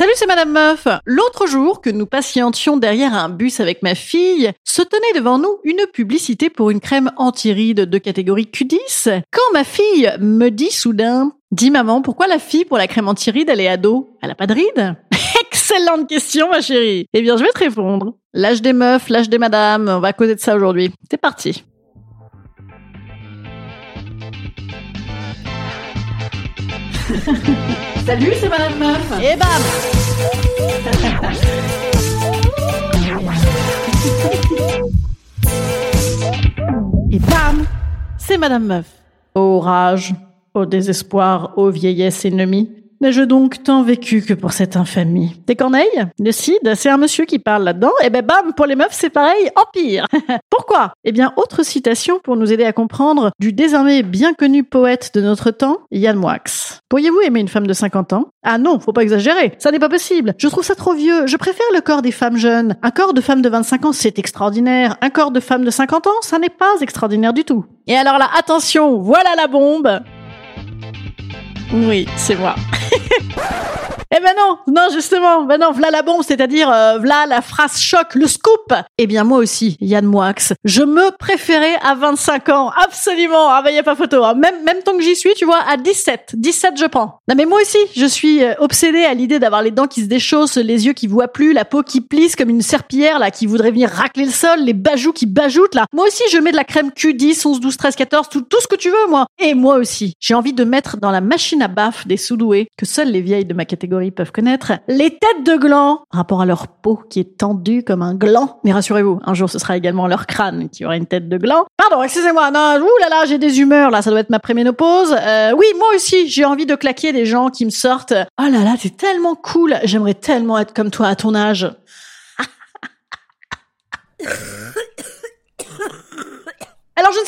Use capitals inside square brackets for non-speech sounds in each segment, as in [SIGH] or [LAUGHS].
Salut, c'est Madame Meuf. L'autre jour que nous patientions derrière un bus avec ma fille, se tenait devant nous une publicité pour une crème anti-rides de catégorie Q10. Quand ma fille me dit soudain, dis maman, pourquoi la fille pour la crème anti-rides, elle est ado? Elle a pas de rides? [LAUGHS] Excellente question, ma chérie. Eh bien, je vais te répondre. L'âge des meufs, l'âge des madames, on va causer de ça aujourd'hui. C'est parti. [LAUGHS] Salut, c'est Madame Meuf. Et bam Et bam C'est Madame Meuf. Ô rage, au désespoir, ô vieillesse ennemie. N'ai-je donc tant vécu que pour cette infamie Des corneilles? Le cid C'est un monsieur qui parle là-dedans Et ben bam, pour les meufs, c'est pareil, empire [LAUGHS] Pourquoi? Eh bien, autre citation pour nous aider à comprendre du désormais bien connu poète de notre temps, Yann Moix. Pourriez-vous aimer une femme de 50 ans? Ah non, faut pas exagérer, ça n'est pas possible. Je trouve ça trop vieux, je préfère le corps des femmes jeunes. Un corps de femme de 25 ans, c'est extraordinaire. Un corps de femme de 50 ans, ça n'est pas extraordinaire du tout. Et alors là, attention, voilà la bombe oui, c'est moi. [LAUGHS] Yeah. Eh ben non, non justement, ben non, v'là la bombe, c'est-à-dire euh, v'là la phrase choc, le scoop. Eh bien moi aussi, Yann Moix, je me préférais à 25 ans, absolument. Ah ben y a pas photo. Hein. Même même tant que j'y suis, tu vois, à 17, 17 je prends. Non mais moi aussi, je suis euh, obsédée à l'idée d'avoir les dents qui se déchaussent, les yeux qui voient plus, la peau qui plisse comme une serpillière là, qui voudrait venir racler le sol, les bajoux qui bajoutent là. Moi aussi, je mets de la crème Q10, 11, 12, 13, 14, tout tout ce que tu veux moi. Et moi aussi, j'ai envie de mettre dans la machine à baffe des soudoués que seules les vieilles de ma catégorie peuvent connaître, les têtes de gland, rapport à leur peau qui est tendue comme un gland. Mais rassurez-vous, un jour ce sera également leur crâne qui aura une tête de gland. Pardon, excusez-moi, non, ouh là là, j'ai des humeurs là, ça doit être ma préménopause. Euh, oui, moi aussi, j'ai envie de claquer des gens qui me sortent. Oh là là, t'es tellement cool, j'aimerais tellement être comme toi à ton âge. [LAUGHS]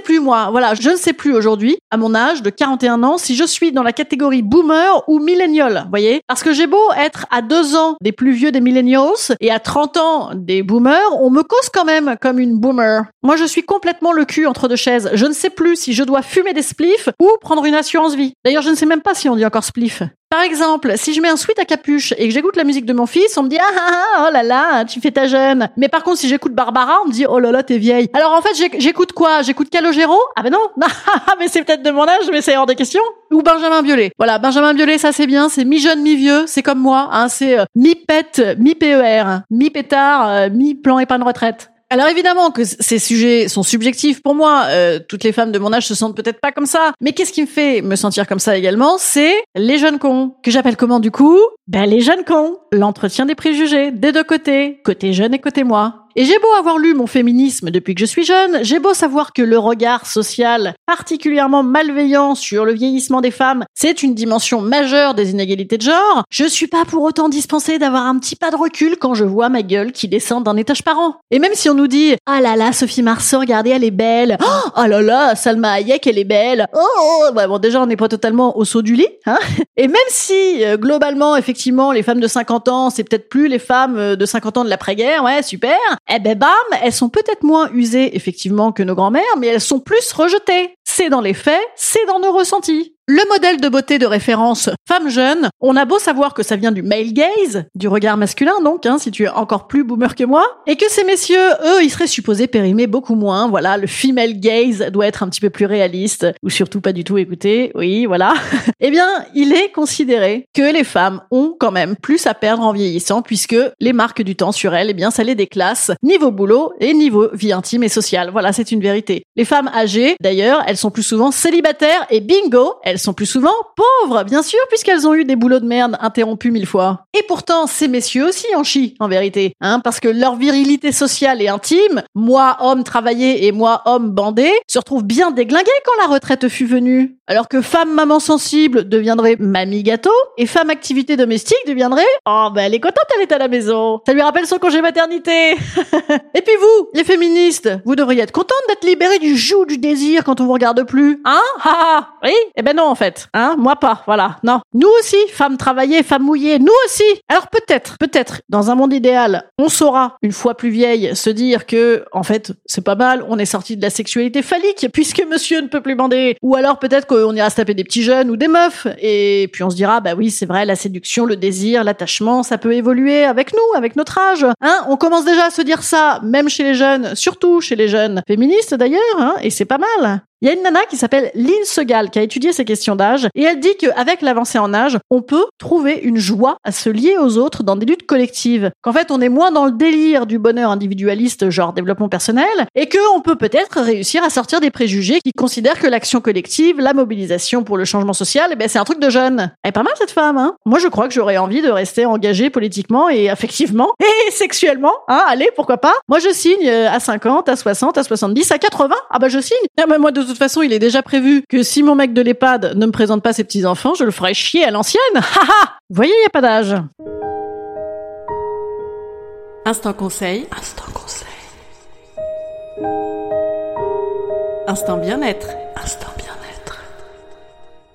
Plus moi, voilà, je ne sais plus aujourd'hui, à mon âge de 41 ans, si je suis dans la catégorie boomer ou millennial, voyez Parce que j'ai beau être à deux ans des plus vieux des millennials et à 30 ans des boomers, on me cause quand même comme une boomer. Moi je suis complètement le cul entre deux chaises. Je ne sais plus si je dois fumer des spliffs ou prendre une assurance vie. D'ailleurs je ne sais même pas si on dit encore spliff. Par exemple, si je mets un sweat à capuche et que j'écoute la musique de mon fils, on me dit ah ah ah oh là là, tu fais ta jeune. Mais par contre, si j'écoute Barbara, on me dit oh là là, t'es vieille. Alors en fait, j'écoute quoi? J'écoute Calogero? Ah ben non, [LAUGHS] mais c'est peut-être de mon âge, mais c'est hors de question. Ou Benjamin Biolay. Voilà, Benjamin Biolay, ça c'est bien, c'est mi-jeune, mi-vieux, c'est comme moi, hein, c'est euh, mi-pète, mi-PER, mi-pétard, euh, mi-plan épargne retraite. Alors évidemment que ces sujets sont subjectifs pour moi. Euh, toutes les femmes de mon âge se sentent peut-être pas comme ça. Mais qu'est-ce qui me fait me sentir comme ça également C'est les jeunes cons. Que j'appelle comment du coup? Ben les jeunes cons. L'entretien des préjugés, des deux côtés. Côté jeune et côté moi. Et j'ai beau avoir lu mon féminisme depuis que je suis jeune, j'ai beau savoir que le regard social particulièrement malveillant sur le vieillissement des femmes, c'est une dimension majeure des inégalités de genre, je suis pas pour autant dispensée d'avoir un petit pas de recul quand je vois ma gueule qui descend d'un étage par an. Et même si on nous dit « Ah là là, Sophie Marceau, regardez, elle est belle oh, oh là là, Salma Hayek, elle est belle oh, oh, oh. bon, déjà, on n'est pas totalement au saut du lit. Hein [LAUGHS] Et même si, euh, globalement, effectivement, les femmes de 50 ans, c'est peut-être plus les femmes euh, de 50 ans de l'après-guerre, ouais, super eh ben bam, elles sont peut-être moins usées effectivement que nos grands-mères, mais elles sont plus rejetées. C'est dans les faits, c'est dans nos ressentis. Le modèle de beauté de référence femme jeune, on a beau savoir que ça vient du male gaze, du regard masculin donc, hein, si tu es encore plus boomer que moi, et que ces messieurs, eux, ils seraient supposés périmer beaucoup moins. Voilà, le female gaze doit être un petit peu plus réaliste, ou surtout pas du tout écouter. Oui, voilà. [LAUGHS] eh bien, il est considéré que les femmes ont quand même plus à perdre en vieillissant, puisque les marques du temps sur elles, eh bien, ça les déclasse niveau boulot et niveau vie intime et sociale. Voilà, c'est une vérité. Les femmes âgées, d'ailleurs, elles sont plus souvent célibataires et bingo, elles sont plus souvent pauvres, bien sûr, puisqu'elles ont eu des boulots de merde interrompus mille fois. Et pourtant, ces messieurs aussi en chient, en vérité, hein, parce que leur virilité sociale et intime, moi homme travaillé et moi homme bandé, se retrouvent bien déglingués quand la retraite fut venue. Alors que femme maman sensible deviendrait mamie gâteau et femme activité domestique deviendrait oh ben elle est contente elle est à la maison. Ça lui rappelle son congé maternité. [LAUGHS] et puis vous, les féministes, vous devriez être contentes d'être libérées du joug du désir quand on vous regarde plus, hein? Ah oui? Eh ben non en fait, hein? Moi pas, voilà. Non. Nous aussi, femmes travaillées, femmes mouillées, nous aussi. Alors peut-être, peut-être, dans un monde idéal, on saura une fois plus vieille se dire que en fait c'est pas mal, on est sorti de la sexualité phallique puisque monsieur ne peut plus bander. Ou alors peut-être qu'on ira se taper des petits jeunes ou des meufs. Et puis on se dira, bah oui, c'est vrai, la séduction, le désir, l'attachement, ça peut évoluer avec nous, avec notre âge. Hein on commence déjà à se dire ça, même chez les jeunes, surtout chez les jeunes féministes d'ailleurs, hein, et c'est pas mal. Il y a une nana qui s'appelle Lynn Segal qui a étudié ces questions d'âge et elle dit qu'avec l'avancée en âge, on peut trouver une joie à se lier aux autres dans des luttes collectives. Qu'en fait, on est moins dans le délire du bonheur individualiste, genre développement personnel, et qu'on peut peut-être réussir à sortir des préjugés qui considèrent que l'action collective, la mobilisation pour le changement social, eh ben, c'est un truc de jeune. Elle est pas mal cette femme, hein Moi, je crois que j'aurais envie de rester engagée politiquement et affectivement [LAUGHS] et sexuellement, hein Allez, pourquoi pas Moi, je signe euh, à 50, à 60, à 70, à 80. Ah bah je signe. Ah moi, de toute façon, il est déjà prévu que si mon mec de l'EHPAD ne me présente pas ses petits-enfants, je le ferai chier à l'ancienne. [LAUGHS] Haha Vous voyez, il n'y a pas d'âge. Instant conseil. Instant conseil. Instant bien-être.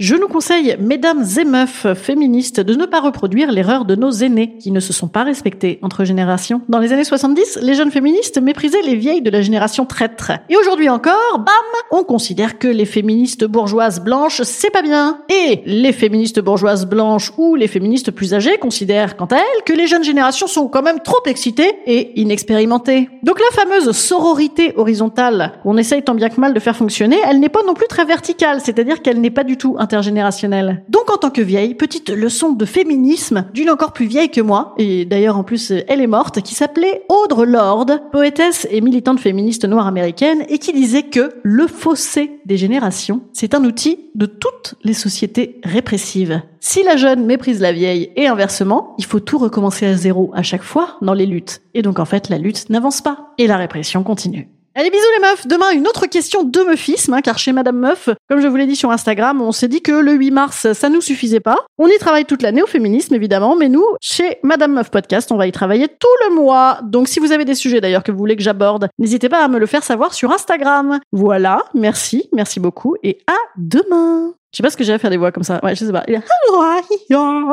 Je nous conseille, mesdames et meufs féministes, de ne pas reproduire l'erreur de nos aînés qui ne se sont pas respectés entre générations. Dans les années 70, les jeunes féministes méprisaient les vieilles de la génération traître. Et aujourd'hui encore, bam, on considère que les féministes bourgeoises blanches, c'est pas bien. Et les féministes bourgeoises blanches ou les féministes plus âgées considèrent, quant à elles, que les jeunes générations sont quand même trop excitées et inexpérimentées. Donc la fameuse sororité horizontale qu'on essaye tant bien que mal de faire fonctionner, elle n'est pas non plus très verticale, c'est-à-dire qu'elle n'est pas du tout intergénérationnelle. Donc en tant que vieille, petite leçon de féminisme d'une encore plus vieille que moi, et d'ailleurs en plus elle est morte, qui s'appelait Audre Lorde, poétesse et militante féministe noire américaine, et qui disait que le fossé des générations, c'est un outil de toutes les sociétés répressives. Si la jeune méprise la vieille et inversement, il faut tout recommencer à zéro à chaque fois dans les luttes. Et donc en fait, la lutte n'avance pas et la répression continue. Allez, bisous les meufs. Demain, une autre question de meufisme, hein, car chez Madame Meuf, comme je vous l'ai dit sur Instagram, on s'est dit que le 8 mars, ça nous suffisait pas. On y travaille toute l'année au féminisme, évidemment, mais nous, chez Madame Meuf Podcast, on va y travailler tout le mois. Donc, si vous avez des sujets d'ailleurs que vous voulez que j'aborde, n'hésitez pas à me le faire savoir sur Instagram. Voilà, merci, merci beaucoup, et à demain. Je sais pas ce que j'ai à faire des voix comme ça. Ouais, je sais pas.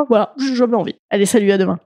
Voilà, j'ai jamais envie. Allez, salut, à demain.